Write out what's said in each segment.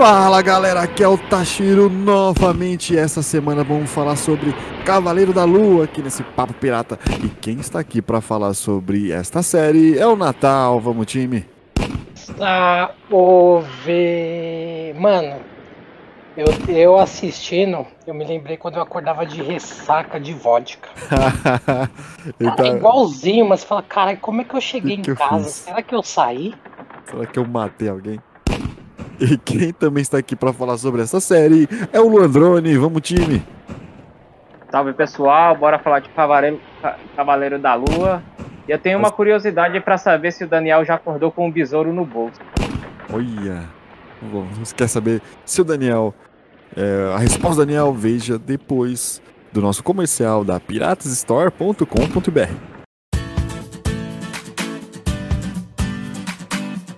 Fala galera, aqui é o Tashiro novamente. Essa semana vamos falar sobre Cavaleiro da Lua aqui nesse Papo Pirata. E quem está aqui para falar sobre esta série é o Natal. Vamos, time? Ah, ouve. Mano, eu, eu assistindo, eu me lembrei quando eu acordava de ressaca de vodka. então, É igualzinho, mas fala, cara, como é que eu cheguei Que em que casa? Será que eu saí? será que eu matei alguém? E quem também está aqui para falar sobre essa série é o Luandrone. Vamos, time? Salve pessoal, bora falar de Cavaleiro, Ca- Cavaleiro da Lua. E eu tenho uma curiosidade pra saber se o Daniel já acordou com um besouro no bolso. Olha. Você quer saber se o Daniel. é, a resposta do Daniel veja depois do nosso comercial da piratasstore.com.br.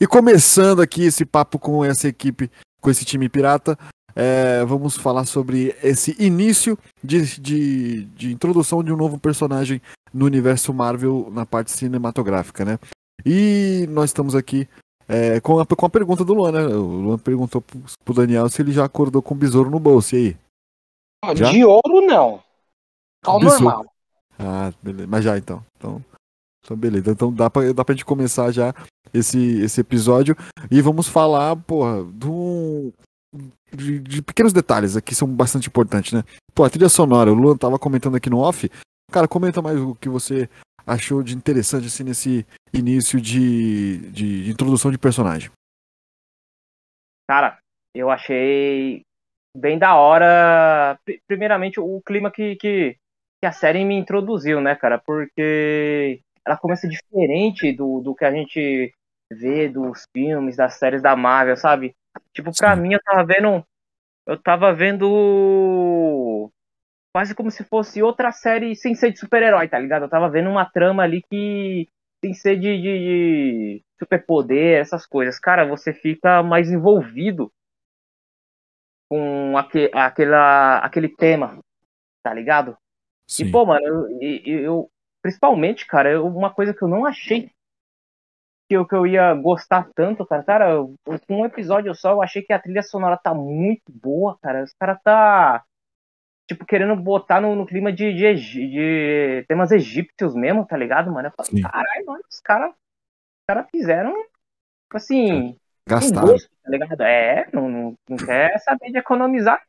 E começando aqui esse papo com essa equipe, com esse time pirata, é, vamos falar sobre esse início de, de, de introdução de um novo personagem no universo Marvel na parte cinematográfica, né? E nós estamos aqui é, com, a, com a pergunta do Luan, né? O Luan perguntou pro, Daniel se ele já acordou com o besouro no bolso, e aí? Ó, Já? De ouro, não. Tá o Besouro. normal. Ah, beleza. Mas já então. Então, então beleza. Então dá pra, dá pra gente começar já esse, esse episódio. E vamos falar, porra, do. De, de pequenos detalhes aqui são bastante importantes, né? Pô, a trilha sonora, o Luan tava comentando aqui no off. Cara, comenta mais o que você achou de interessante assim nesse início de, de, introdução de personagem. Cara, eu achei bem da hora. pri- Primeiramente, o clima que, que, que a série me introduziu, né, cara? Porque ela começa diferente do, do que a gente vê dos filmes, das séries da Marvel, sabe? Tipo, pra Sim. mim, eu tava vendo. Eu tava vendo. Quase como se fosse outra série sem ser de super-herói, tá ligado? Eu tava vendo uma trama ali que. Sem ser de, de, de superpoder, essas coisas. Cara, você fica mais envolvido com aque, aquela, aquele tema, tá ligado? Sim. E, pô, mano, eu- eu- principalmente, cara, eu- uma coisa que eu não achei que eu, que eu ia gostar tanto, cara, cara, eu- um episódio só, eu achei que a trilha sonora tá muito boa, cara. Os caras tá, tipo, querendo botar no, no clima de, de, de temas egípcios mesmo, tá ligado, mano? Eu falei, caralho, mano, os caras os cara fizeram, tipo assim, com Gastaram. gosto, tá ligado? É, não, não, não quer saber de economizar.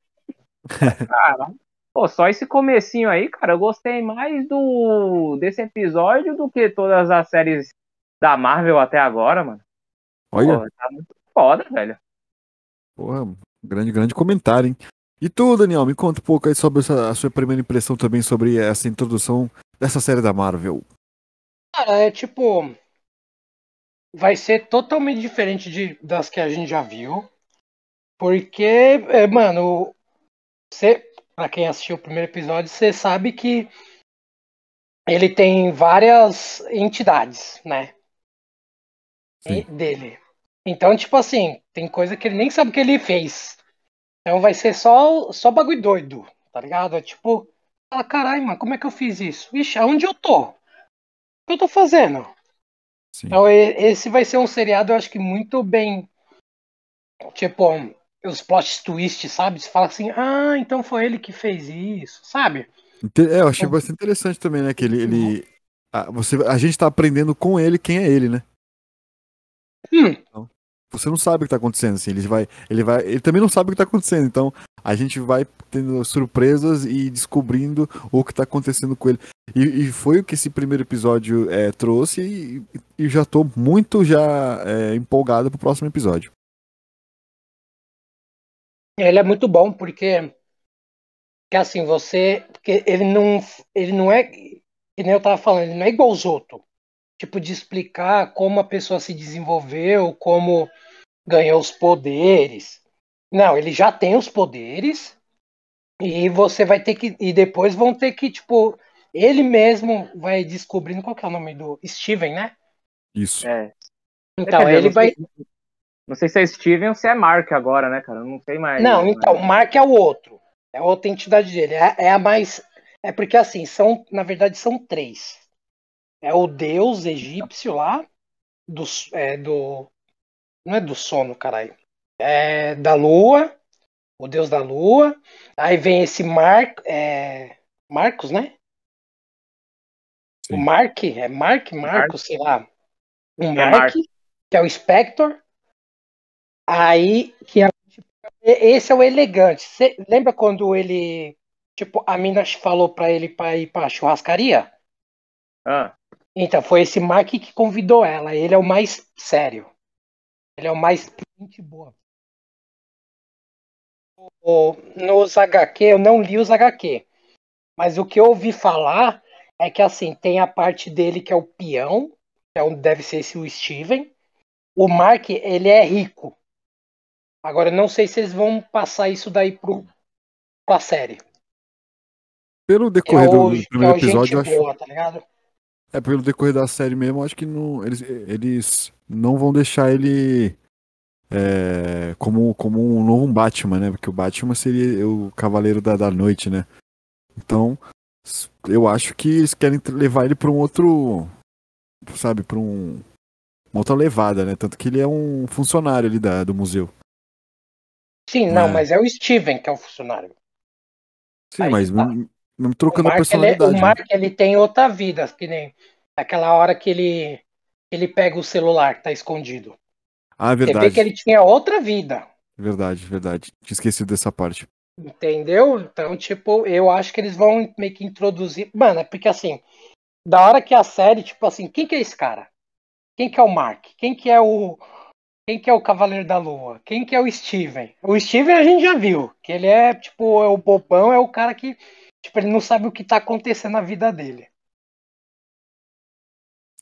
Cara, pô, só esse comecinho aí, cara, eu gostei mais do desse episódio do que todas as séries da Marvel até agora, mano. Olha. Pô, tá muito foda, velho. Porra, grande, grande comentário, hein? E tu, Daniel, me conta um pouco aí sobre a sua primeira impressão também sobre essa introdução dessa série da Marvel. Cara, é tipo. Vai ser totalmente diferente de, das que a gente já viu. Porque, é, mano, você, pra quem assistiu o primeiro episódio, você sabe que ele tem várias entidades, né? Sim. e- dele. Então, tipo assim, tem coisa que ele nem sabe que ele fez. Então vai ser só, só bagulho doido, tá ligado? É tipo, fala, caralho, mano, como é que eu fiz isso? Ixi, aonde eu tô? O que eu tô fazendo? Sim. Então, esse vai ser um seriado, eu acho que muito bem. Tipo, os plot twists, sabe? Você fala assim, ah, então foi ele que fez isso, sabe? É, eu achei bastante interessante também, né? Que ele. ele a, você, a gente tá aprendendo com ele quem é ele, né? Hum, você não sabe o que tá acontecendo, assim, ele vai, ele vai, ele também não sabe o que tá acontecendo, então a gente vai tendo surpresas e descobrindo o que tá acontecendo com ele. E, e foi o que esse primeiro episódio é, trouxe e, e, já tô muito já é, empolgado pro próximo episódio. Ele é muito bom porque que assim, você, porque ele não, ele não é, que nem eu tava falando, ele não é igual aos outros tipo, de explicar como a pessoa se desenvolveu, como ganhou os poderes. Não, ele já tem os poderes e você vai ter que. E depois vão ter que, tipo, ele mesmo vai descobrindo qual que é o nome do. Steven, né? Isso. É. Então, ele não vai. Não sei se é Steven ou se é Mark agora, né, cara? Não sei mais. Não, então, o Mark é o outro. É a outra entidade dele. É, é a mais. É porque assim, são, na verdade, são três. É o deus egípcio lá, do, é, do. Não é do sono, caralho. É da lua, o deus da lua. Aí vem esse Mar, é, Marcos, né? Sim. O Mark, é Mark, Marcos, sei lá. O É Mark, Mark. que é o Spector. Aí, que é, esse é o elegante. Cê lembra quando ele, tipo, a mina falou pra ele pra ir pra churrascaria? Ah, Então, foi esse Mark que convidou ela. Ele é o mais sério. Ele é o mais gente boa. Nos HQ, eu não li os HQ. Mas o que eu ouvi falar é que assim, tem a parte dele que é o peão, que é onde deve ser esse o Steven. O Mark, ele é rico. Agora, não sei se eles vão passar isso daí pro, pra série. Pelo é decorrer do, o, do é primeiro o episódio, eu acho. boa, tá? É, pelo decorrer da série mesmo, eu acho que não, eles, eles não vão deixar ele é, como, como um novo Batman, né? Porque o Batman seria o Cavaleiro da, da Noite, né? Então, eu acho que eles querem levar ele pra um outro. Sabe, pra um. Uma outra levada, né? Tanto que ele é um funcionário ali da, do museu. Sim, não, É. mas é o Steven que é o funcionário. Sim, Aí mas tá. mesmo, mesmo O trocando a ele, é- personalidade. o né? Mark ele tem outra vida, que nem aquela hora que ele, ele pega o celular que tá escondido. Ah, é Você vê verdade. que ele tinha outra vida, Verdade, verdade. Tinha esquecido dessa parte. entendeu? Então, tipo, eu acho que eles vão meio que introduzir. Mano, é porque assim, da hora que a série, tipo assim, quem que é esse cara? Quem que é o Mark? Quem que é o. Quem que é o Cavaleiro da Lua? Quem que é o Steven? O Steven a gente já viu, que ele é, tipo, é o bobão, é o cara que, tipo, ele não sabe o que tá acontecendo na vida dele.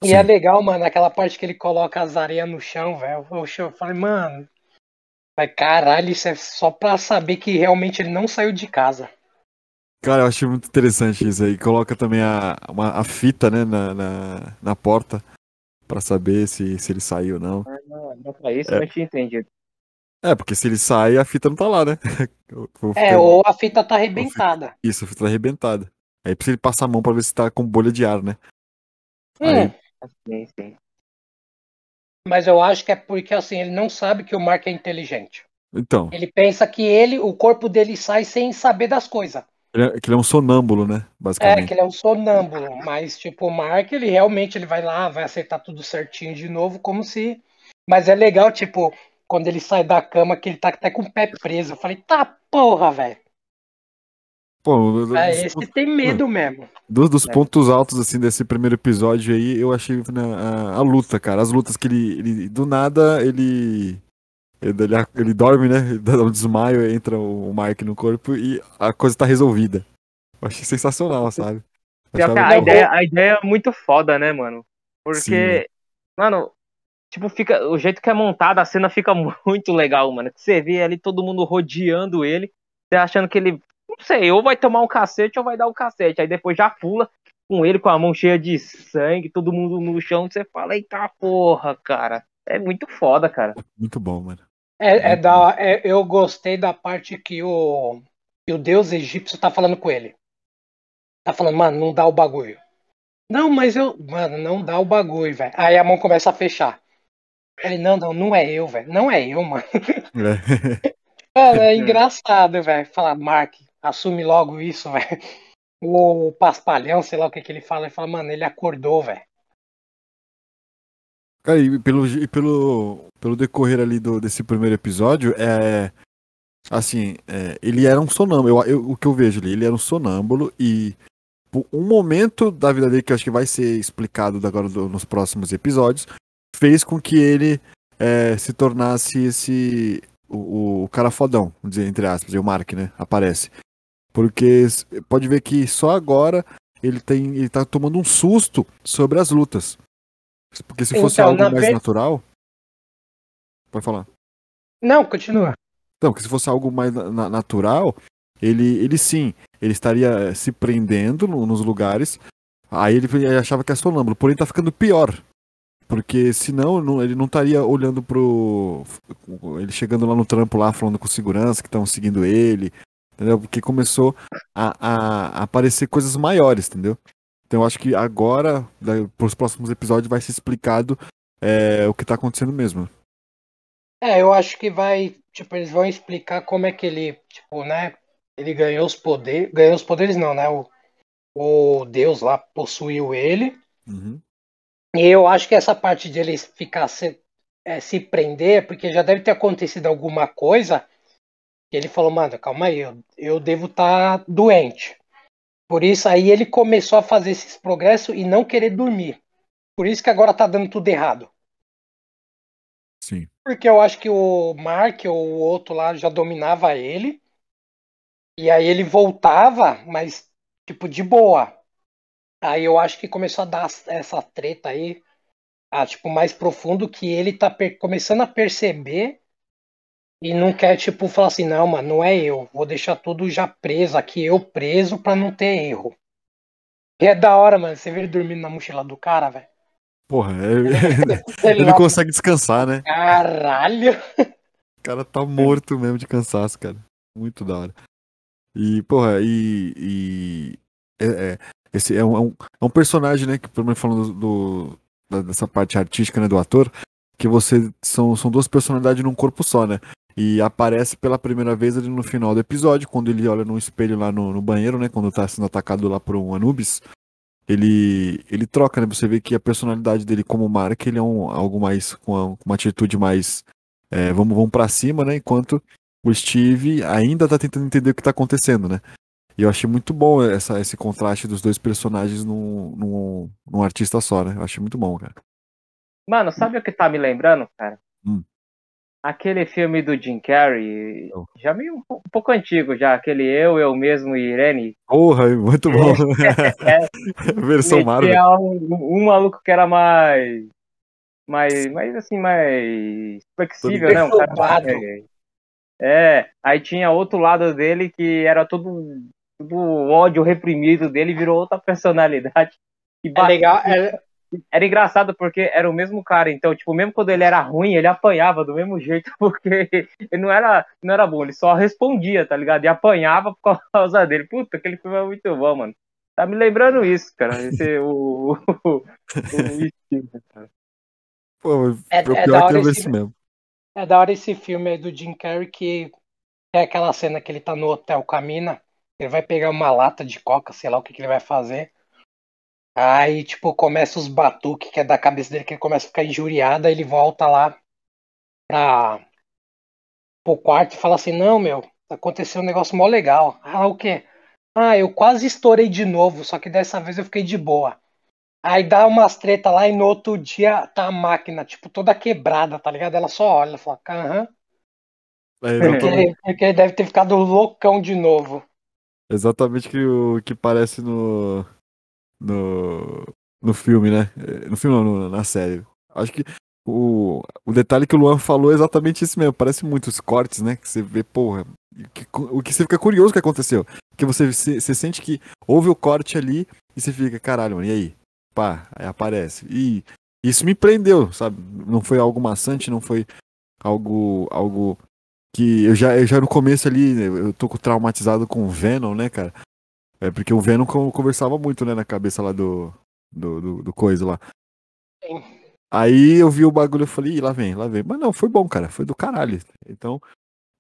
E Sim. é legal, mano, aquela parte que ele coloca as areias no chão, velho. Eu eu falei, mano. Mas caralho, isso é só pra saber que realmente ele não saiu de casa. Cara, eu achei muito interessante isso aí. Coloca também a, uma, a fita, né, na, na, na porta pra saber se, se ele saiu ou não. não, não pra isso É. eu não tinha entendido. É, porque se ele sai, a fita não tá lá, né? É, ou a fita tá arrebentada. Isso, a fita tá arrebentada. Aí precisa ele passar a mão pra ver se tá com bolha de ar, né? Hum, Aí- Sim, sim. mas eu acho que é porque assim, ele não sabe que o Mark é inteligente. Então, Ele pensa que ele, o corpo dele sai sem saber das coisas. Ele é, que ele é um sonâmbulo, né? É, Basicamente. que ele é um sonâmbulo, mas tipo, o Mark, ele realmente ele vai lá, vai acertar tudo certinho de novo, como se. Mas é legal, tipo, quando ele sai da cama, que ele tá até com o pé preso. Eu falei, tá porra, velho. Pô, É, esse tem medo mesmo. dos- dos É. pontos altos, assim, desse primeiro episódio aí, eu achei né, a, a luta, cara. As lutas que ele, ele- do nada, ele, ele, ele, ele dorme, né? Ele dá um desmaio, entra o Mark no corpo e a coisa tá resolvida. Eu achei sensacional, sabe? Achava- a, ideia, a ideia é muito foda, né, mano? Porque, Sim. mano, tipo, fica. O jeito que é montada, a cena fica muito legal, mano. Que você vê ali todo mundo rodeando ele, você achando que ele. Não sei, ou vai tomar um cacete ou vai dar um cacete. Aí depois já pula com ele com a mão cheia de sangue, todo mundo no chão, você fala, eita porra, cara. É muito foda, cara. Muito bom, mano. É, é da, é- eu gostei da parte que o, que o deus egípcio tá falando com ele. Tá falando, mano, não dá o bagulho. Não, mas eu. Mano, não dá o bagulho, velho. Aí a mão começa a fechar. Ele, não, não, não é eu, velho. Não é eu, mano. É. Mano, é engraçado, velho. Fala, Mark, assume logo isso, velho. O Paspalhão, sei lá o que que ele fala, ele fala, mano, ele acordou, velho. Cara, e pelo, e pelo, pelo decorrer ali do, desse primeiro episódio, é. Assim, é, ele era um sonâmbulo. Eu, eu, o que eu vejo ali, ele era um sonâmbulo e um momento da vida dele, que eu acho que vai ser explicado agora do, nos próximos episódios, fez com que ele é, se tornasse esse. O, o, cara fodão, vamos dizer, entre aspas, e o Mark, né? Aparece. Porque pode ver que só agora ele tem. ele tá tomando um susto sobre as lutas. Porque se fosse então, algo mais natural. Pode falar. Não, continua. Então, porque se fosse algo mais na natural, ele, ele sim, ele estaria se prendendo no, nos lugares. Aí ele, ele, achava que é sonâmbulo, porém tá ficando pior. Porque senão não, ele não estaria olhando pro. Ele chegando lá no trampo lá, falando com segurança que estão seguindo ele. Entendeu? Porque começou a, a, a aparecer coisas maiores, entendeu? Então eu acho que agora, para os próximos episódios, vai ser explicado é, o que está acontecendo mesmo. É, eu acho que vai, tipo, eles vão explicar como é que ele, tipo, né, ele ganhou os poderes, ganhou os poderes não, né, o, o Deus lá possuiu ele. Uhum. E eu acho que essa parte de ele ficar se, é, se prender, porque já deve ter acontecido alguma coisa, que ele falou, mano, calma aí, eu, eu devo estar tá doente. Por isso aí ele começou a fazer esses progressos e não querer dormir. Por isso que agora tá dando tudo errado. Sim. Porque eu acho que o Mark ou o outro lá já dominava ele. E aí ele voltava, mas tipo de boa. Aí eu acho que começou a dar essa treta aí, a, tipo mais profundo que ele tá começando a perceber e não quer, tipo, falar assim, não, mano, não é eu. Vou deixar tudo já preso aqui, eu preso pra não ter erro. E é da hora, mano. Você vê ele dormindo na mochila do cara, velho. Porra, é... ele não consegue descansar, né? Caralho! O cara tá morto mesmo de cansaço, cara. Muito da hora. E, porra, e. e é, é, esse é um, é um, é um personagem, né? Que, pelo menos falando do, do, dessa parte artística, né? Do ator, que você. São, são duas personalidades num corpo só, né? E aparece pela primeira vez ali no final do episódio, quando ele olha no espelho lá no, no banheiro, né? Quando tá sendo atacado lá por um Anubis. Ele, ele troca, né? Você vê que a personalidade dele como Mark, ele é um, algo mais, com uma, uma atitude mais, é, vamos, vamos para cima, né? Enquanto o Steve ainda tá tentando entender o que tá acontecendo, né? E eu achei muito bom essa, esse contraste dos dois personagens num, num, num artista só, né? Eu achei muito bom, cara. Mano, sabe o que tá me lembrando, cara? Hum aquele filme do Jim Carrey, oh. já meio um, um, pouco antigo já, aquele Eu, Eu Mesmo e Irene. Porra, muito bom. é, Versão Marvel. Um, um, maluco que era mais, mais, mais assim, mais flexível, né? Um cara mais, é, aí tinha outro lado dele que era todo, todo ódio reprimido dele, virou outra personalidade. é legal, é, era engraçado porque era o mesmo cara, então, tipo, mesmo quando ele era ruim, ele apanhava do mesmo jeito, porque ele não era, não era bom, ele só respondia, tá ligado? E apanhava por causa dele. Puta, aquele filme é muito bom, mano. Tá me lembrando isso, cara. Esse, o, o, o, cara. Pô, é, é da hora esse, mesmo. É da hora esse filme aí do Jim Carrey que é aquela cena que ele tá no hotel com a mina, ele vai pegar uma lata de coca, sei lá o que, que ele vai fazer. Aí, tipo, começa os batuques que é da cabeça dele, que ele começa a ficar injuriado, aí ele volta lá pra, pro quarto e fala assim, não, meu, aconteceu um negócio mó legal. Ah, o quê? Ah, eu quase estourei de novo, só que dessa vez eu fiquei de boa. Aí dá umas treta lá e no outro dia tá a máquina, tipo, toda quebrada, tá ligado? Ela só olha e fala, aham. É, porque, porque ele deve ter ficado loucão de novo. Exatamente o que parece no, no, no filme, né? No filme não, na série. Acho que o, o detalhe que o Luan falou é exatamente isso mesmo. Parece muito os cortes, né? Que você vê, porra. Que, o que você fica curioso que aconteceu. Que você, você, você, sente que houve o corte ali e você fica, caralho, mano, e aí? Pá, aí aparece. E isso me prendeu, sabe? Não foi algo maçante, não foi algo algo que eu já, eu já no começo ali, eu tô traumatizado com Venom, né, cara? É porque o Venom conversava muito, né, na cabeça lá do. do, do, do coisa lá. Sim. Aí eu vi o bagulho e falei, Ih, lá vem, lá vem. Mas não, foi bom, cara, foi do caralho. Então,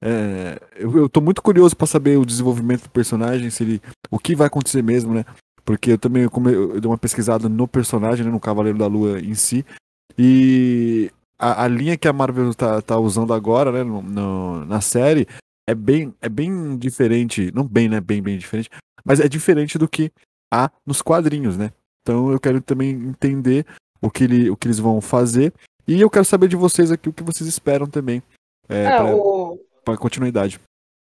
é, eu, eu tô muito curioso para saber o desenvolvimento do personagem, se ele, o que vai acontecer mesmo, né? Porque eu também eu, eu dei uma pesquisada no personagem, né, no Cavaleiro da Lua em si. E a, a linha que a Marvel tá, tá usando agora, né, no, no- na série, é bem, é bem diferente. Não bem, né? Bem, bem diferente. Mas é diferente do que há nos quadrinhos, né? Então eu quero também entender o que, ele, o que eles vão fazer. E eu quero saber de vocês aqui o que vocês esperam também. É, É, pra, o, pra continuidade.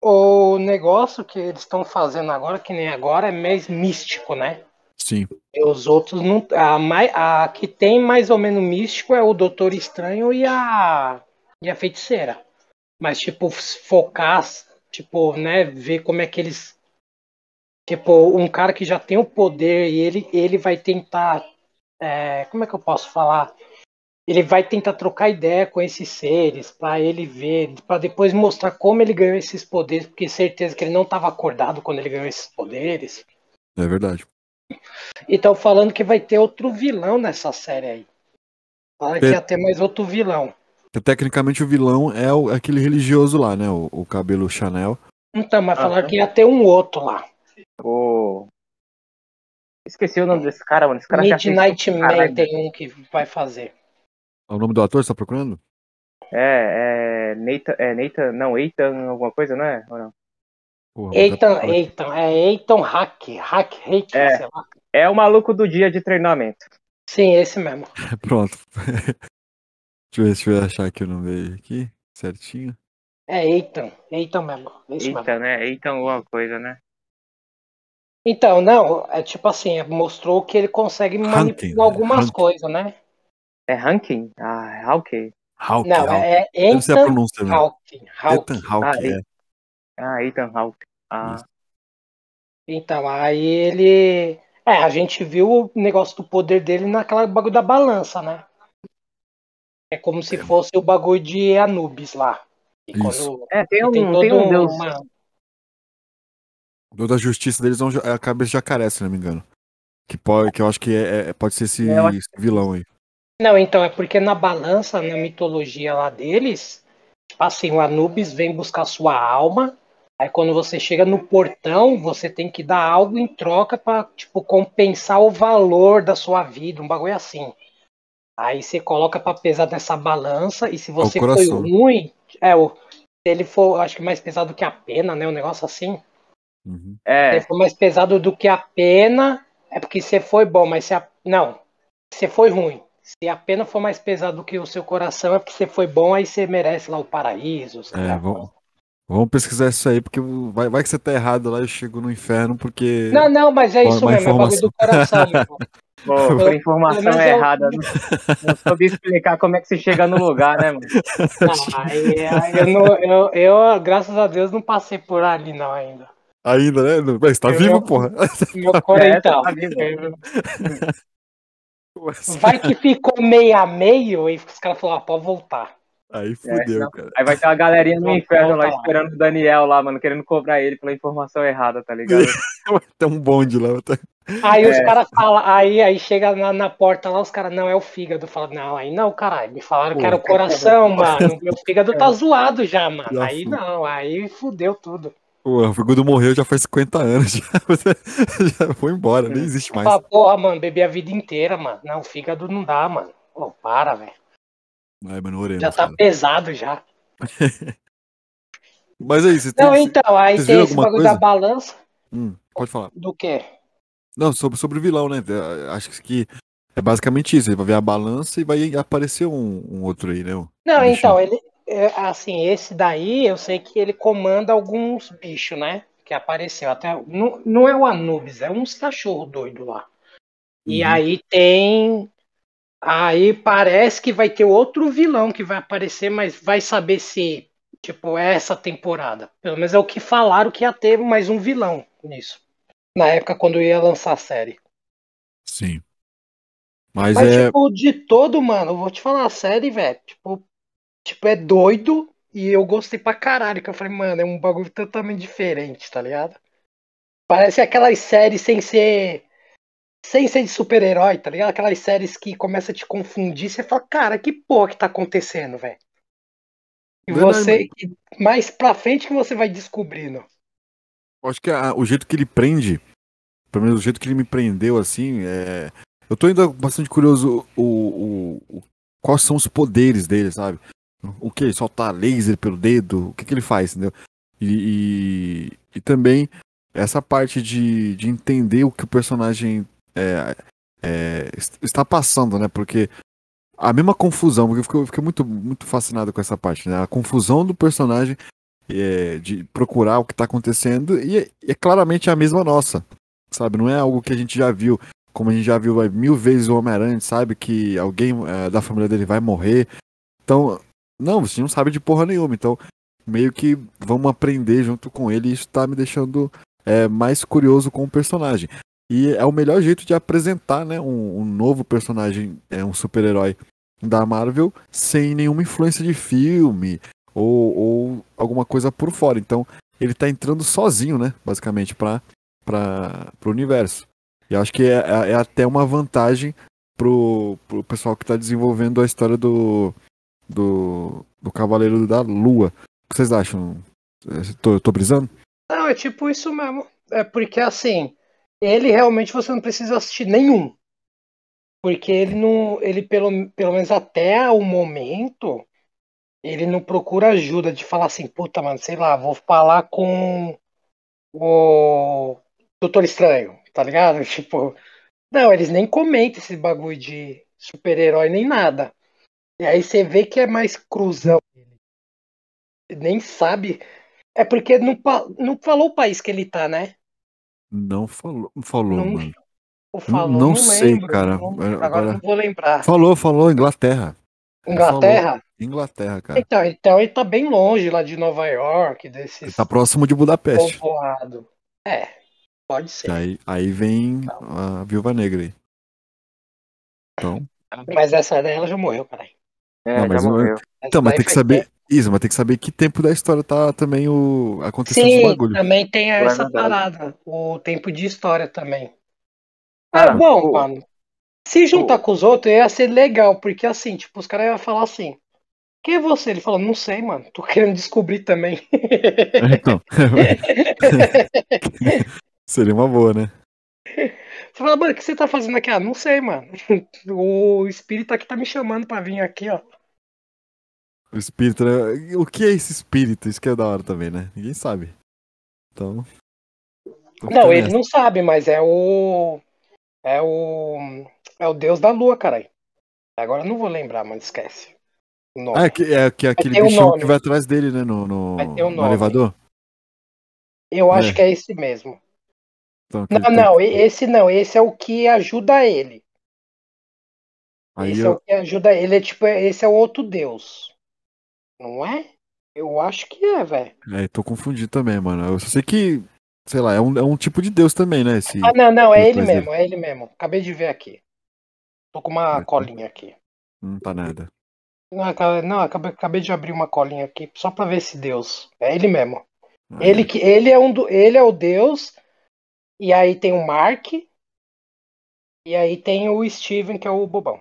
o negócio que eles estão fazendo agora, que nem agora, é mais místico, né? Sim. E os outros não. A, mai- a que tem mais ou menos místico é o Doutor Estranho e a. e a feiticeira. Mas, tipo, focar, tipo, né, ver como é que eles. Tipo, um cara que já tem o poder e ele, ele vai tentar. é, como é que eu posso falar? Ele vai tentar trocar ideia com esses seres pra ele ver, pra depois mostrar como ele ganhou esses poderes, porque certeza que ele não estava acordado quando ele ganhou esses poderes. É verdade. E estão falando que vai ter outro vilão nessa série aí. Falaram que ia ter mais outro vilão. Porque, Tecnicamente o vilão é o- aquele religioso lá, né? O, o cabelo Chanel. Então, mas falaram Aham. que ia ter um outro lá. O... Esqueci o nome desse cara, mano. Esse cara Midnight Man caralho. tem um que vai fazer. É o nome do ator, você tá procurando? É, é Nathan, é Nathan, não, Ethan, alguma coisa, não é? Ou não? Porra, Eitan, até- Eitan, é Eitan Hack, Hack, Hack, É. sei lá. É o maluco do dia de treinamento. Sim, esse mesmo. Pronto. deixa, eu ver, deixa eu achar aqui o nome dele aqui. Certinho. É Eitan, Eitan mesmo. Ethan, né? Ethan alguma coisa, né? Então, não, é tipo assim, mostrou que ele consegue manipular algumas Hankin. coisas, né? É Rankin? Ah, Hawkeye. Hawk. Não, é é Deve ser a Eitan pronúncia mesmo. Hawking. Ethan Hawk, Ah, é. Ah, Ethan Hawke. Ah, Isso. Então, aí ele. É, a gente viu o negócio do poder dele naquela bagulho da balança, né? É como se fosse o bagulho de Anubis lá. E Isso. quando- é, tem um, tem tem, um deus. uma- O da justiça deles é é a cabeça de jacaré, se não me engano. Que, pode, que eu acho que é, é- pode ser esse, É, acho esse vilão aí. Não, então, é porque na balança, na mitologia lá deles, tipo assim, o Anubis vem buscar sua alma. Aí quando você chega no portão, você tem que dar algo em troca pra, tipo, compensar o valor da sua vida, um bagulho assim. Aí você coloca pra pesar nessa balança, e se você foi ruim, é, o, se ele for, acho que mais pesado que a pena, né? Um negócio assim. Uhum. Se É, ele for mais pesado do que a pena, é porque você foi bom, mas se a, não, você foi ruim. Se a pena for mais pesada do que o seu coração, é porque você foi bom, aí você merece lá o paraíso. É, vamos, vamos pesquisar isso aí, porque vai, vai que você tá errado lá e eu chego no inferno, porque. Não, não, mas é isso uma mesmo, é bagulho do coração pô, informação Pelo menos eu- errada. Não, não soube explicar como é que você chega no lugar, né, mano? Aí eu, não, eu, eu, graças a Deus, não passei por ali não ainda. Ainda, né? Mas tá Eu- vivo, porra. Meu coração, então, tá vivo. vai que ficou meio a meio e os caras falaram, ah, pode voltar. Aí fudeu, não. cara. Aí vai ter uma galerinha no inferno lá esperando o Daniel lá, mano, querendo cobrar ele pela informação errada, tá ligado? Tem um bonde lá. tá- Aí os É. caras falam, aí, aí chega na, na porta lá, os caras, não, é o fígado. Fala, não, aí não, caralho. Me falaram que era o Pô, coração, mano. Meu fígado tá zoado já, mano. Já Aí fui. não, aí fudeu tudo. O Figudo morreu já faz 50 anos. Já, já foi embora, nem existe mais. Fala, porra, mano, bebi a vida inteira, mano. Não, fígado não dá, mano. Pô, para, velho. Ai, mano, oremos, Já tá cara. pesado já. Mas você tem. Não, então, aí tem esse bagulho coisa? da balança. Hum, pode falar. Do quê? Não, sobre, sobre o vilão, né? É, Acho que é basicamente isso. Ele vai ver a balança e vai aparecer um, um outro aí, né? Não, então, ele. É, assim, esse daí eu sei que ele comanda alguns bichos, né? Que apareceu. Até. Não, não é o Anubis, é uns cachorro doido lá. E Uhum. aí tem. Aí parece que vai ter outro vilão que vai aparecer, mas vai saber se, tipo, é essa temporada. Pelo menos é o que falaram que ia ter mais um vilão nisso. Na época quando ia lançar a série. Sim. Mas, Mas, é. tipo, de todo, mano, eu vou te falar, a série, velho, tipo, tipo, é doido e eu gostei pra caralho. Que eu falei, mano, é um bagulho totalmente diferente, tá ligado? Parece aquelas séries sem ser. Sem ser de super-herói, tá ligado? Aquelas séries que começa a te confundir, você fala, cara, que porra que tá acontecendo, velho? E Verdade, você. mais pra frente que você vai descobrindo. Acho que a- o jeito que ele prende, pelo menos o jeito que ele me prendeu, assim, é. Eu tô ainda bastante curioso o, o, o, quais são os poderes dele, sabe? O que? Ele solta laser pelo dedo? O que, que ele faz, entendeu? E, e, e também essa parte de, de entender o que o personagem é, é, está passando, né? Porque a mesma confusão, porque eu fiquei, eu fiquei, muito, muito fascinado com essa parte, né? A confusão do personagem é, de procurar o que está acontecendo e é, é, claramente a mesma nossa, sabe? Não é algo que a gente já viu, como a gente já viu mil vezes o Homem-Aranha, sabe? Que alguém é, da família dele vai morrer. Então, não, você não sabe de porra nenhuma. Então, meio que vamos aprender junto com ele e isso tá me deixando é, mais curioso com o personagem. E é o melhor jeito de apresentar né, um, um novo personagem, é, um super-herói da Marvel, sem nenhuma influência de filme ou, ou alguma coisa por fora. Então, ele tá entrando sozinho, né? Basicamente, para o universo. E acho que é, é, é, até uma vantagem pro, pro pessoal que está desenvolvendo a história do, do, do Cavaleiro da Lua. O que vocês acham? Tô, tô brisando? Não, é tipo isso mesmo. É porque assim, ele realmente você não precisa assistir nenhum. Porque ele não. Ele, pelo, pelo menos até o momento, ele não procura ajuda de falar assim, puta, mano, sei lá, vou falar com o Doutor Estranho, tá ligado? Tipo. Não, eles nem comentam esse bagulho de super-herói nem nada. E aí você vê que é mais cruzão. Nem sabe. É porque não, não falou o país que ele tá, né? Não falou, falou, Não- mano. Ou falou, não não sei, lembro, cara. não- Agora- agora não vou lembrar. Falou, falou, Inglaterra. Inglaterra? Inglaterra, cara. Então, então ele tá bem longe lá de Nova York, Ele desses tá próximo de Budapeste. povoados. É, pode ser. Aí, aí vem a Viúva Negra aí. Então, Mas essa dela já morreu, caralho. É, Não, mas já morreu. Então mas tem que saber. tempo. Isso, mas tem que saber que tempo da história tá também o. acontecendo os Sim, bagulho. também tem É essa verdade. parada. O tempo de história também. Cara, é bom, o- mano. Se juntar com os outros ia ser legal, porque assim, tipo, os caras iam falar assim. Quem é você? Ele falou, não sei, mano. Tô querendo descobrir também. Então. Seria uma boa, né? Você fala, mano, o que você tá fazendo aqui? Ah, não sei, mano. O espírito aqui tá me chamando pra vir aqui, ó. O espírito, né? O que é esse espírito? Isso que é da hora também, né? Ninguém sabe. Então. tô Não, ele nessa. não sabe, mas é o. É o. É o deus da lua, caralho. Agora eu não vou lembrar, mano, esquece. Ah, é, que, é que é aquele um bichão que vai atrás dele, né? No, no, um no elevador. eu acho é. que é esse mesmo. Então, Não, tem- não, esse não, esse é o que ajuda ele. Aí esse é eu, o que ajuda ele, é tipo, esse é o outro deus. Não é? Eu acho que é, velho. é, tô confundido também, mano. Eu sei que, sei lá, é um, é um tipo de deus também, né? Esse, Ah, não, não, é ele mesmo, é ele mesmo. Acabei de ver aqui. Tô com uma É. colinha aqui. Não tá nada. Não, não acabei, acabei de abrir uma colinha aqui só pra ver esse deus. É ele mesmo. Aí, Ele que ele é um do, ele é o deus e aí tem o Mark e aí tem o Steven que é o bobão.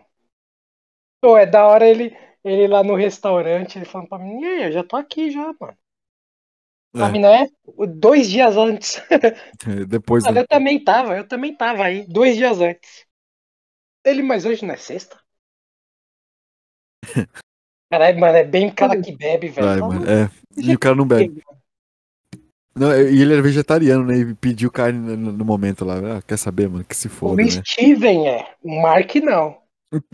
Pô, é da hora ele ele lá no restaurante, ele falando pra mim, e aí, eu já tô aqui já, mano. Pra mim, né? Dois dias antes. é, depois, né? eu também tava, eu também tava aí, dois dias antes. Ele, mas hoje não é sexta? Caralho, mano, é bem cara que bebe, velho. Ai, mano, é. E o cara não bebe. Não, e ele era vegetariano, né? E pediu carne no, no momento lá. Ah, quer saber, mano? Que se O foda, né? Steven é, o Mark não.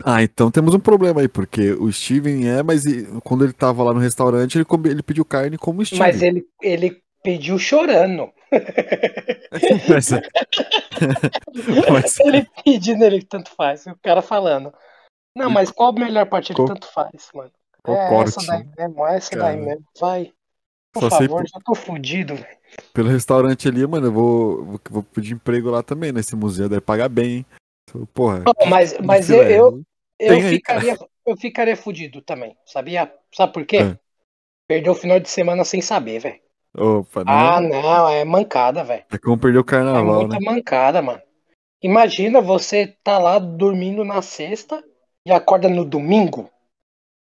Ah, então temos um problema aí, porque o Steven é, mas quando ele tava lá no restaurante, ele, come- ele pediu carne como Steven. Mas ele, ele pediu chorando. Mas- mas- Ele pedindo, ele tanto faz. O cara falando. Não, mas qual a melhor parte? Ele tanto faz, mano. é corte? essa daí mesmo, é essa daí Cara. mesmo. Vai. Por Só favor, já tô fudido, velho. Pelo restaurante ali, mano, eu vou, vou, vou pedir emprego lá também, nesse museu, deve pagar bem, hein? Porra. Não, Mas, mas eu, eu, eu, aí, ficaria, eu ficaria fudido também, sabia? Sabe por quê? É. Perdeu o final de semana sem saber, velho. Opa, não. Ah, não, é mancada, velho. É como perder o É carnaval, muita né? mancada, mano. Imagina você tá lá dormindo na sexta e acorda no domingo.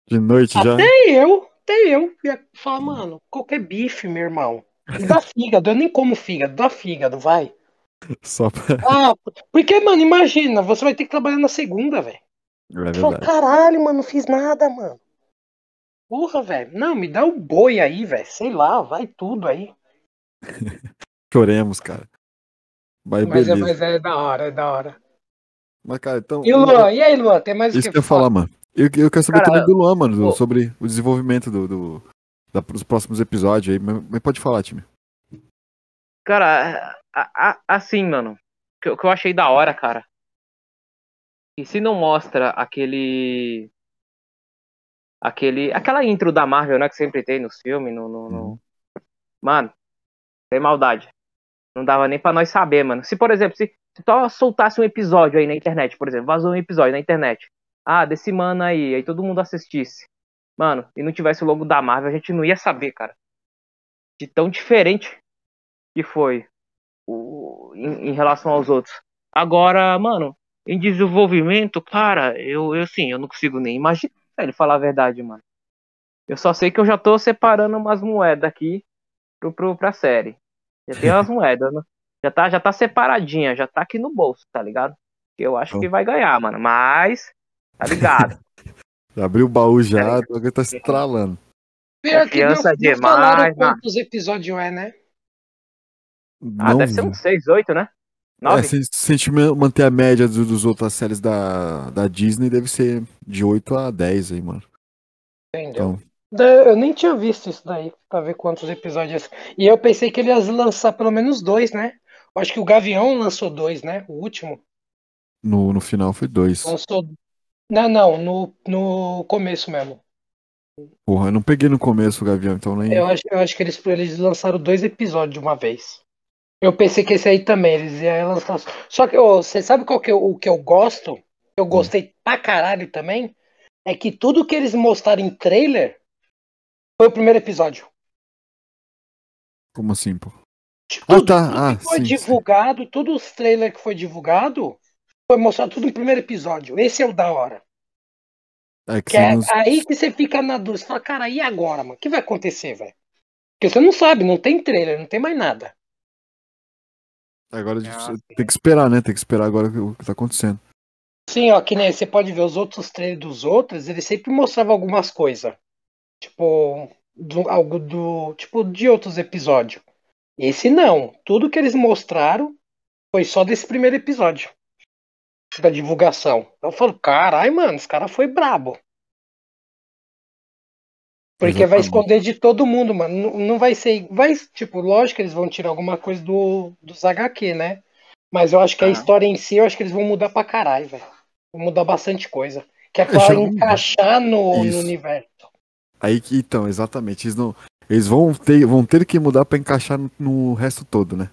De noite já. Até eu, até eu ia falar, mano, qualquer bife, meu irmão. Dá fígado, eu nem como fígado, dá fígado, vai. Só pra. Ah, porque, mano, imagina, você vai ter que trabalhar na segunda, velho. É verdade. caralho, mano, não fiz nada, mano. Porra, velho. Não, me dá um boi aí, velho. Sei lá, vai tudo aí. Choremos, cara. Mas, Mas é, beleza. mas é da hora, é da hora. Mas, cara, então. E o Luan? E aí, Luan? Tem mais o Isso que que eu falar, mano. Eu, eu quero saber Cara, também do Luan, mano, pô. sobre o desenvolvimento do, do- da- dos próximos episódios aí. Mas, pode falar, time. Cara, a- a- assim, mano, que, eu- que eu achei da hora, cara. E se não mostra aquele. Aquele. Aquela intro da Marvel, né? Que sempre tem nos filmes, no. no- no- Uhum. Mano, sem maldade. Não dava nem pra nós saber, mano. Se, por exemplo, se, se só soltasse um episódio aí na internet, por exemplo, vazou um episódio na internet. Ah, desse mano aí, aí todo mundo assistisse. Mano, e não tivesse o logo da Marvel, a gente não ia saber, cara. De tão diferente que foi o, em, em relação aos outros. Agora, mano, em desenvolvimento, cara, eu, eu assim, eu não consigo nem imaginar ele falar a verdade, mano. Eu só sei que eu já tô separando umas moedas aqui pro, pro, pra série. Já tem umas moedas, né? Já tá, já tá separadinha, já tá aqui no bolso, tá ligado? Eu acho que vai ganhar, mano. Mas, tá ligado? Abriu o baú já, É. agora tá estralando. Pior que não, não demais, falaram mano. quantos episódios é, né? Ah, Não deve ser uns 6, 8, né? É, 9? se, se a gente man- manter a média do- dos outras séries da, da Disney, deve ser de 8 a 10 aí, mano. Entendeu? Então, Eu nem tinha visto isso daí, pra ver quantos episódios. E eu pensei que ele ia lançar pelo menos dois, né? Eu acho que o Gavião lançou dois, né? O último. no, no final foi dois. Lançou. Não, não, no, no começo mesmo. Porra, eu não peguei no começo o Gavião, então nem. Eu acho, eu acho que eles, eles lançaram dois episódios de uma vez. Eu pensei que esse aí também, eles iam lançar. Só que, ô, você sabe qual que eu, o que eu gosto? Eu gostei pra caralho também? É que tudo que eles mostraram em trailer foi o primeiro episódio. Como assim, pô? Tipo, Ah, tá. tudo Ah, que foi sim, sim. divulgado, todos os trailers que foi divulgado, foi mostrado tudo no primeiro episódio. Esse é o da hora. É que Que você é não- aí que você fica na dúvida. Você fala, cara, e agora, mano? O que vai acontecer, velho? Porque você não sabe, não tem trailer, não tem mais nada. Agora a gente Ah, tem que esperar, né? Tem que esperar agora o que tá acontecendo. Sim, ó, que nem você pode ver os outros trailers dos outros, eles sempre mostravam algumas coisas. Tipo, do- algo do. Tipo, de outros episódios. Esse não. Tudo que eles mostraram foi só desse primeiro episódio. Da divulgação. Eu falo, carai, mano, esse cara foi brabo. Porque vai Exatamente. esconder de todo mundo, mano. Não, não vai ser. Vai, tipo, lógico que eles vão tirar alguma coisa do, dos HQ, né? Mas eu acho que a Ah. história em si, eu acho que eles vão mudar pra caralho, velho. Vão mudar bastante coisa. Que é pra já- encaixar no, no Isso. universo. Aí que, então, exatamente. Eles, não, eles vão, ter, vão ter que mudar pra encaixar no, no resto todo, né?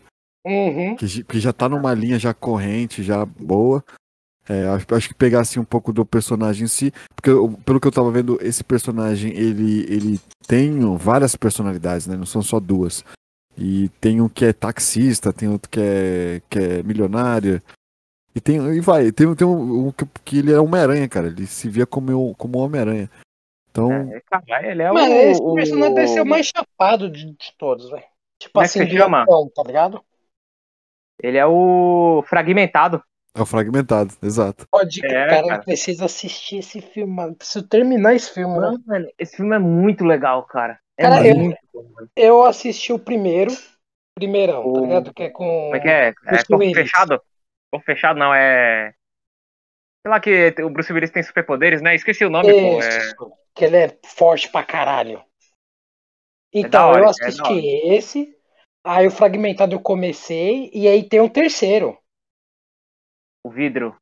Uhum. Que, que já tá numa linha já corrente, já boa. É, acho, acho que pegar assim um pouco do personagem em si, porque eu- pelo que eu tava vendo, esse personagem ele, ele tem várias personalidades, né? Não são só duas. E tem um que é taxista, tem outro que é, que é milionário. E tem e vai, tem, tem um, um que, que ele é Homem-Aranha, cara. Ele se via como, como Homem-Aranha. Então, É, cara, ele é Mano, o. esse personagem deve ser o o- mais chapado de, de todos, velho. Tipo Como é que assim, se chama? tá ligado? Ele é o fragmentado. É o fragmentado, exato. Pode, É, cara, cara. precisa assistir esse filme, mano. Preciso terminar esse filme, né? Mano, esse filme é muito legal, cara. É Cara, eu- muito bom, mano. Eu assisti o primeiro, primeirão, tá O- ligado? Que é com. Como é que é? É corpo Willis. fechado? Corpo fechado não, é. Sei lá que o Bruce Willis tem superpoderes, né? Esqueci o nome, pô. É... Isso, que ele é forte pra caralho. da Então, hora, eu é assisti esse, aí o Fragmentado eu comecei, e aí tem um terceiro. O vidro.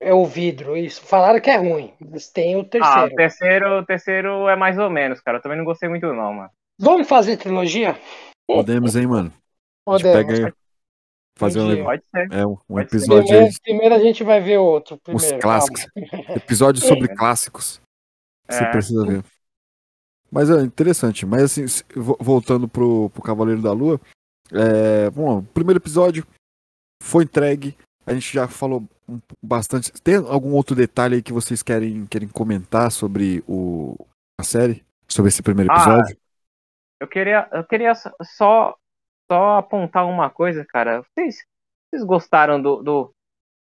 É o vidro, isso. Falaram que é ruim, mas tem o Ah, terceiro. o terceiro, o terceiro é mais ou menos, cara. Eu também não gostei muito, não, mano. Vamos fazer trilogia? Podemos, hein, mano? A gente Podemos. pega aí, fazer Um Pode ser. é, um, um Pode ser. episódio aí, Primeiro, primeiro a gente vai ver outro. Primeiro, clássicos. calma. Episódio sobre clássicos. que Você É. precisa ver. Mas é interessante. Mas assim, voltando pro, pro Cavaleiro da Lua. É, bom, o primeiro episódio foi entregue. A gente já falou bastante. Tem algum outro detalhe aí que vocês querem, querem comentar sobre o, a série? Sobre esse primeiro Ah, episódio? Eu queria, eu queria só, só apontar uma coisa, cara. Vocês, vocês gostaram do, do,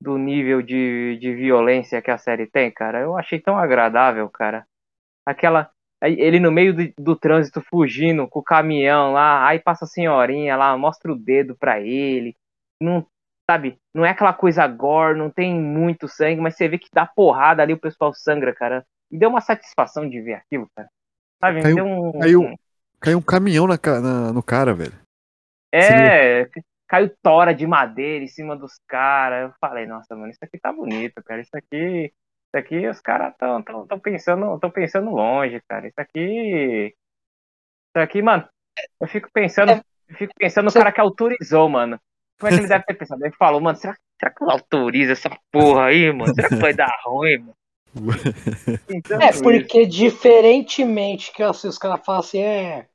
do nível de, de violência que a série tem, cara. Eu achei tão agradável, cara. Aquela. Ele no meio do, do trânsito fugindo com o caminhão lá, aí passa a senhorinha lá, mostra o dedo pra ele. Não, sabe, não é aquela coisa gore, não tem muito sangue, mas você vê que dá porrada ali, o pessoal sangra, cara. Me deu uma satisfação de ver aquilo, cara. Sabe, Caiu- um. caiu- Caiu um caminhão na, na- no cara, velho. É, caiu tora de madeira em cima dos caras. Eu falei, nossa, mano, isso aqui tá bonito, cara. Isso aqui. Isso aqui os caras tão, tão, tão pensando, tão pensando longe, cara. Isso aqui. Isso aqui, mano, eu fico pensando, É. eu fico pensando no cara que autorizou, mano. Como é que ele deve ter pensado? Ele falou, mano, será, será que eu autorizo essa porra aí, mano? Será que vai dar ruim, mano? Pensando É, isso. porque diferentemente que assim, os caras falam assim, é,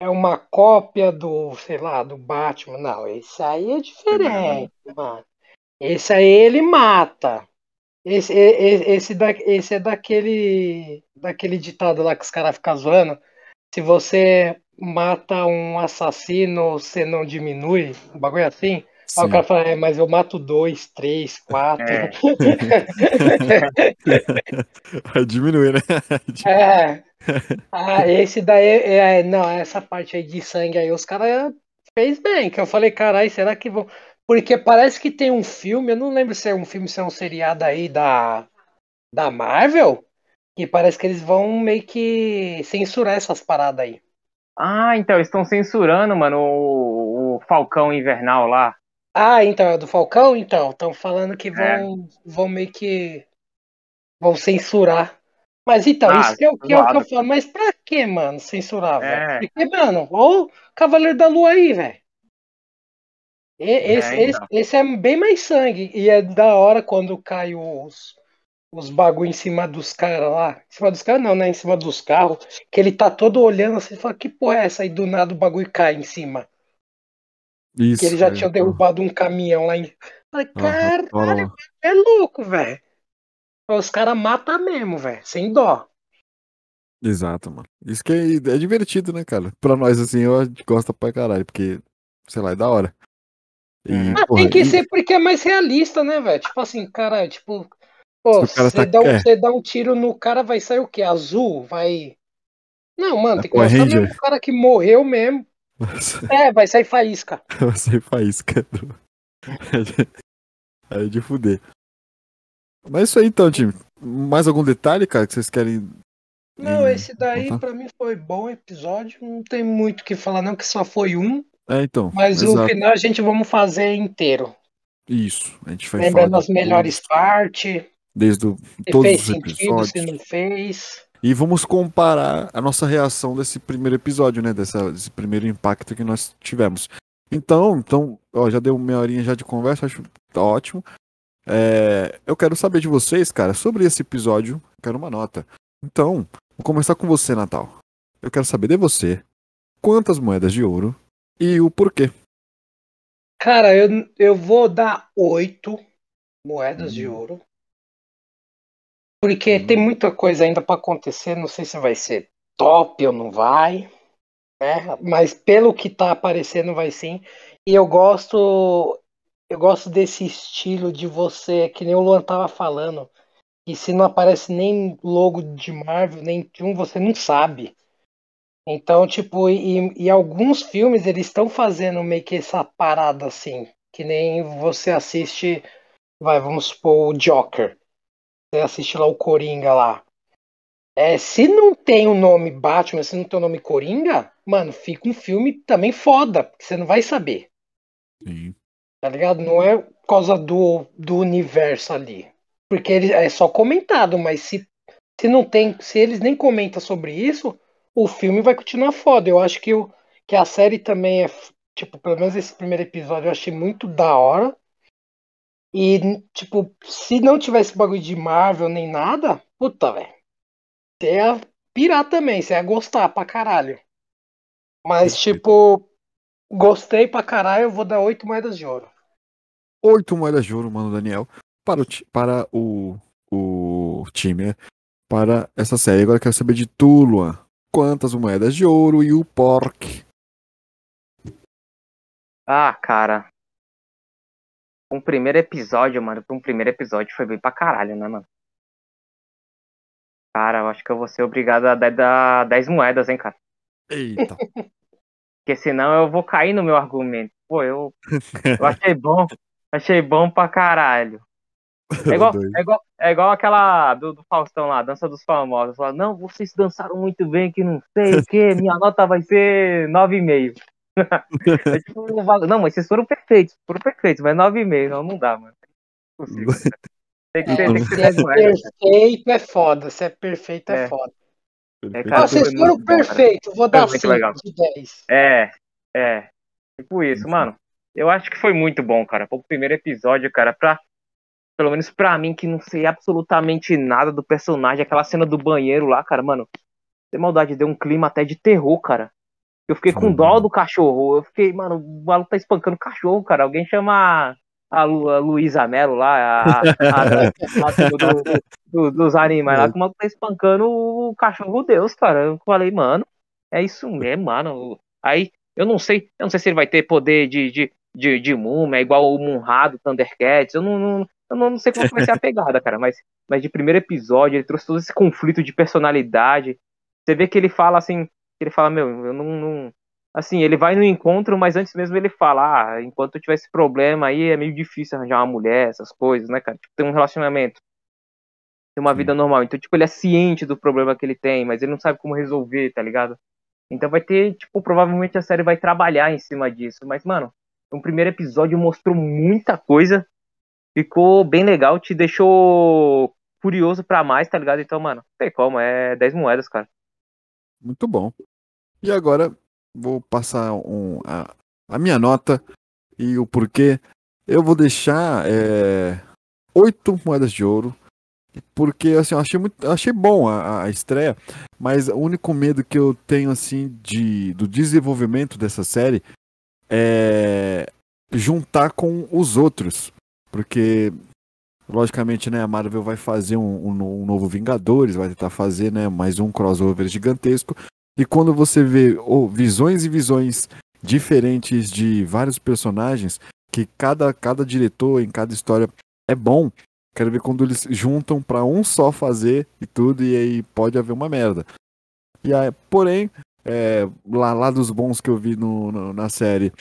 é uma cópia do, sei lá, do Batman. Não, esse aí é diferente, mano. Esse aí ele mata. Esse, e- e- esse, da, esse é daquele, daquele ditado lá que os caras ficam zoando. Se você mata um assassino, você não diminui. Um bagulho assim. Aí o Sim. cara fala, é, mas eu mato dois, três, quatro. É. Vai diminuir, né? É. Ah, esse daí é, é- não, essa parte aí de sangue aí, os caras fez bem, que eu falei, caralho, será que vão. Porque parece que tem um filme, eu não lembro se é um filme, se é um seriado aí da, da Marvel, que parece que eles vão meio que censurar essas paradas aí. Ah, então, estão censurando, mano, o, o Falcão Invernal lá. Ah, então, é do Falcão? Então, estão falando que É. vão, vão meio que. vão censurar. Mas então, Ah, isso que é o que, é o que eu falo, mas pra que, mano, censurar, É. velho? Porque, mano, ó o Cavaleiro da Lua aí, velho. E- Esse, É, esse, então. esse é bem mais sangue. E é da hora quando cai os, os bagulho em cima dos caras lá. Em cima dos caras não, né? Em cima dos carros. Que ele tá todo olhando assim e fala, que porra é essa? aí do nada o bagulho cai em cima. Isso. Que ele já é. tinha derrubado um caminhão lá em. Falei, caralho, lá. é louco, velho. Os caras matam mesmo, velho. Sem dó. Exato, mano. Isso que é, é divertido, né, cara? Pra nós, assim, eu gosta pra caralho, porque, sei lá, é da hora. E, Uhum. Ah, porra, tem que e- ser porque é mais realista, né, velho? Tipo assim, cara, tipo. Pô, o você tá- dá, um- é. dá um tiro no cara, vai sair o quê? Azul? Vai. Não, mano, É tem que mostrar mesmo o cara que morreu mesmo. É, vai sair faísca. Você faísca. É de fuder. Mas é isso aí então, time. Mais algum detalhe, cara, que vocês querem. Não, hum, esse daí contar? pra mim foi bom episódio. Não tem muito o que falar, não, que só foi um. É, então. Mas exato. final a gente vamos fazer inteiro. Isso. A gente vai Lembrando as melhores partes. Desde o, todos fez os sentido, se episódios. não fez. E vamos comparar a nossa reação desse primeiro episódio, né? Dessa, desse primeiro impacto que nós tivemos. Então, então, ó, já deu meia horinha já de conversa, acho tá ótimo. É, eu quero saber de vocês, cara, sobre esse episódio. Quero uma nota. Então, vou começar com você, Natal. Eu quero saber de você quantas moedas de ouro e o porquê. Cara, eu, eu vou dar oito moedas de Hum. ouro. Porque Hum. tem muita coisa ainda pra acontecer. Não sei se vai ser top ou não vai. Né? Mas pelo que tá aparecendo, vai sim. E eu gosto. Eu gosto desse estilo de você, que nem o Luan tava falando. E se não aparece nem logo de Marvel, nem de um, você não sabe. Então, tipo, e, e alguns filmes eles estão fazendo meio que essa parada assim. Que nem você assiste, vai, vamos supor, o Joker. Você assiste lá o Coringa lá. É, se não tem o nome Batman, se não tem o nome Coringa, mano, fica um filme também foda, porque você não vai saber, Sim. tá ligado? Não é por causa do, do universo ali. Porque ele, é só comentado, mas se, se não tem, se eles nem comentam sobre isso, o filme vai continuar foda. Eu acho que, o, que a série também é, tipo, pelo menos esse primeiro episódio eu achei muito da hora. E, tipo, se não tivesse bagulho de Marvel nem nada, puta, velho. Você ia pirar também, você ia gostar pra caralho. Mas, tipo, gostei pra caralho, eu vou dar oito moedas de ouro. Oito moedas de ouro, mano, Daniel, para o, para o, o time, né? para essa série. Agora eu quero saber de tu, Luan. Quantas moedas de ouro e o pork? Ah, cara. Um primeiro episódio, mano, pra um primeiro episódio foi bem pra caralho, né, mano? Cara, eu acho que eu vou ser obrigado a dar 10 moedas, hein, cara. Eita. Porque senão eu vou cair no meu argumento. Pô, eu, eu achei bom. Achei bom pra caralho. É igual, é igual, é igual aquela do, do Faustão lá, Dança dos Famosos. Fala, não, vocês dançaram muito bem, que não sei o que, minha nota vai ser 9,5. é tipo, não, mas vocês foram perfeitos, foram perfeitos, mas 9,5, não, não dá, mano. Não é possível. Tem que ser, tem que ser se é perfeito é foda, se é perfeito é, é foda. É, cara, ah, vocês foram perfeitos, vou dar 5 de 10. É, é. Tipo isso, mano. Eu acho que foi muito bom, cara. Foi o primeiro episódio, cara, pra. Pelo menos pra mim, que não sei absolutamente nada do personagem, aquela cena do banheiro lá, cara, mano. Tem maldade, deu um clima até de terror, cara. Eu fiquei com dó do cachorro. Eu fiquei, mano, o maluco tá espancando o cachorro, cara. Alguém chama a, Lu, a Luísa Melo lá, a, a, a do, do, dos animais lá, que o maluco tá espancando o cachorro Deus, cara. Eu falei, mano, é isso mesmo, mano. Aí, eu não sei, eu não sei se ele vai ter poder de, de, de, de múmia, igual o Munra do Thundercats. Eu não, não, eu não sei como vai ser a pegada, cara. Mas, mas de primeiro episódio, ele trouxe todo esse conflito de personalidade. Você vê que ele fala assim, ele fala, meu, eu não, não, Assim, ele vai no encontro, mas antes mesmo ele fala, ah, enquanto eu tiver esse problema aí, é meio difícil arranjar uma mulher, essas coisas, né, cara? Tipo, ter um relacionamento. Ter uma vida normal. Então, tipo, ele é ciente do problema que ele tem, mas ele não sabe como resolver, tá ligado? Então vai ter, tipo, provavelmente a série vai trabalhar em cima disso. Mas, mano, o primeiro episódio mostrou muita coisa. Ficou bem legal, te deixou curioso para mais, tá ligado? Então, mano, não tem como, é 10 moedas, cara. Muito bom. E agora vou passar um, a, a, minha nota e o porquê. Eu vou deixar é, oito moedas de ouro. Porque assim, eu achei muito. achei bom a, a, estreia, mas o único medo que eu tenho assim de, do desenvolvimento dessa série é juntar com os outros. Porque Logicamente, né, a Marvel vai fazer um, um, um, novo Vingadores, vai tentar fazer né, mais um crossover gigantesco. E quando você vê oh, visões e visões diferentes de vários personagens, que cada, cada diretor em cada história é bom, quero ver quando eles juntam para um só fazer e tudo, e aí pode haver uma merda. E aí, porém, é, lá, lá dos bons que eu vi no, no, na série,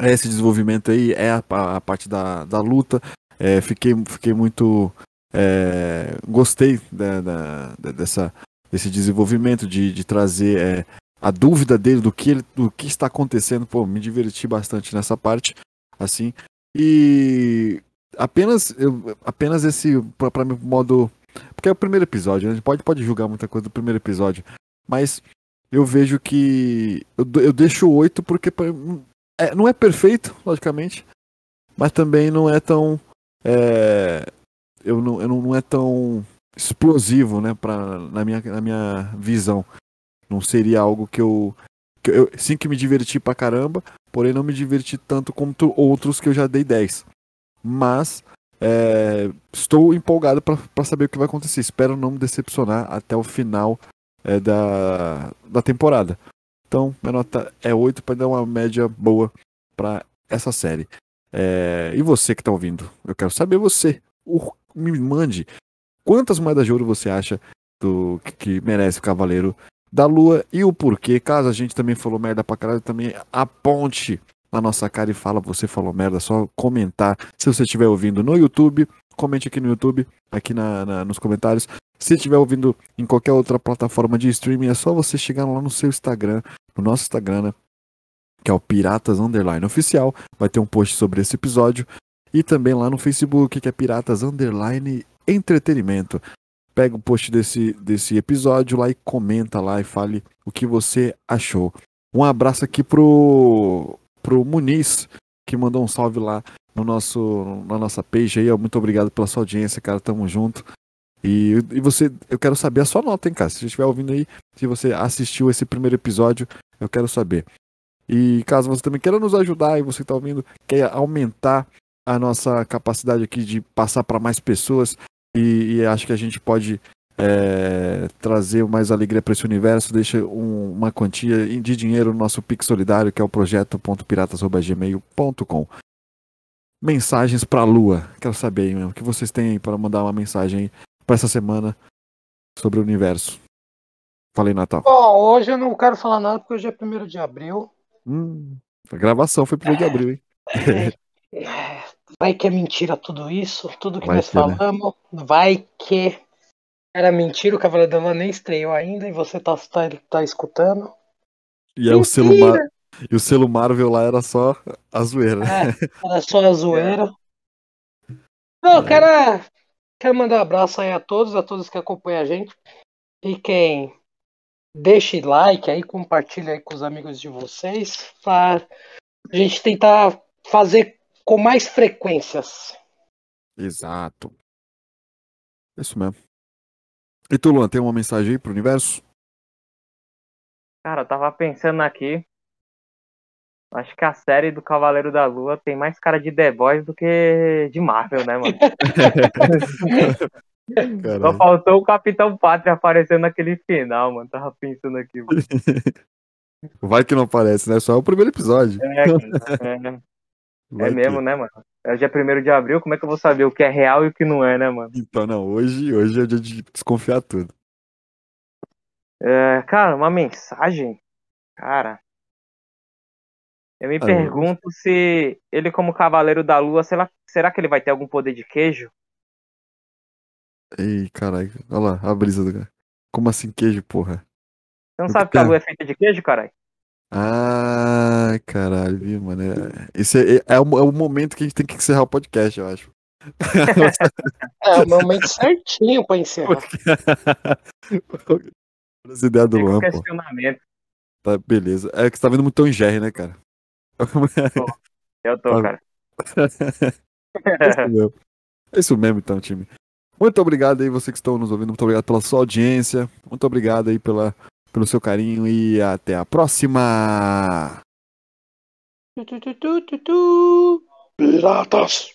esse desenvolvimento aí é a, a parte da, da luta. É, fiquei, fiquei muito. É, gostei da, da, dessa, desse desenvolvimento, de, de trazer é, a dúvida dele do que, ele, do que está acontecendo. Pô, me diverti bastante nessa parte, assim. E apenas, eu, apenas esse, para mim, modo. Porque é o primeiro episódio, né? a gente pode, pode julgar muita coisa do primeiro episódio, mas eu vejo que. Eu, eu deixo oito porque é, não é perfeito, logicamente, mas também não é tão. É, eu não, eu não, não é tão explosivo, né, pra, na, minha, na minha visão. Não seria algo que eu, que eu. Sim, que me diverti pra caramba, porém não me diverti tanto como outros que eu já dei 10. Mas é, estou empolgado para saber o que vai acontecer. Espero não me decepcionar até o final é, da, da temporada. Então, minha nota é 8 para dar uma média boa para essa série. É, e você que está ouvindo? Eu quero saber você. O, me mande quantas moedas de ouro você acha do que, que merece o Cavaleiro da Lua e o porquê. Caso a gente também falou merda pra caralho, também aponte na nossa cara e fala você falou merda, só comentar. Se você estiver ouvindo no YouTube, comente aqui no YouTube, aqui na, na, nos comentários. Se estiver ouvindo em qualquer outra plataforma de streaming, é só você chegar lá no seu Instagram, no nosso Instagram, né? Que é o Piratas Underline Oficial. Vai ter um post sobre esse episódio. E também lá no Facebook, que é Piratas Underline entretenimento. Pega o post desse, desse episódio lá e comenta lá e fale o que você achou. Um abraço aqui pro, pro Muniz, que mandou um salve lá no nosso, na nossa page aí. Muito obrigado pela sua audiência, cara. Tamo junto. E, e você, eu quero saber a sua nota, hein, cara. Se você estiver ouvindo aí, se você assistiu esse primeiro episódio, eu quero saber. E caso você também queira nos ajudar e você está ouvindo, quer aumentar a nossa capacidade aqui de passar para mais pessoas, e, e acho que a gente pode é, trazer mais alegria para esse universo, deixa um, uma quantia de dinheiro no nosso Pix Solidário, que é o projeto.piratas.gmail.com. mensagens pra Lua. Quero saber mesmo, o que vocês têm para mandar uma mensagem pra essa semana sobre o universo. Falei, Natal. Bom, hoje eu não quero falar nada porque hoje é 1 de abril. Hum, a gravação foi 1 de abril, hein? É, Vai que é mentira tudo isso, tudo que Vai nós que, né? falamos. Vai que era mentira, o Cavaleiro da Lua nem estreou ainda e você tá, tá, tá escutando. E, é o selo e o selo Marvel lá era só a zoeira. É, era só a zoeira. Não, eu quero, mandar um abraço aí a todos, a todos que acompanham a gente. E quem deixe like aí, compartilha aí com os amigos de vocês. Pra a gente tentar fazer com mais frequências. Exato. Isso mesmo. E tu, Luan, tem uma mensagem aí pro universo? Cara, eu tava pensando aqui. Acho que a série do Cavaleiro da Lua tem mais cara de The Boys do que de Marvel, né, mano? Só Caralho. faltou o Capitão Pátria aparecendo naquele final, mano. Tava pensando aqui, mano. Vai que não aparece, né? Só é o primeiro episódio. É, é, é que- mesmo, né, mano? É dia 1 de abril, como é que eu vou saber o que é real e o que não é, né, mano? Então, não, hoje, hoje é dia de desconfiar tudo. É, cara, uma mensagem. Cara. Eu me Ah, pergunto se ele, como Cavaleiro da Lua, será, será que ele vai ter algum poder de queijo? Ei, caralho. Olha lá, a brisa do cara. Como assim queijo, porra? Você não O sabe que a é? Lua é feita de queijo, caralho? Ah, caralho, viu, mano? É, esse é, é, o, é o momento que a gente tem que encerrar o podcast, eu acho. É o momento certinho pra encerrar. As ideias do Luan, pô. Tá, beleza. É que você tá vendo muito Tom Jerry, né, cara? Eu tô, Ah. cara. É. É isso mesmo, então, time. Muito obrigado aí, você que estão nos ouvindo. Muito obrigado pela sua audiência. Muito obrigado aí pela, pelo seu carinho e até a próxima! Piratas!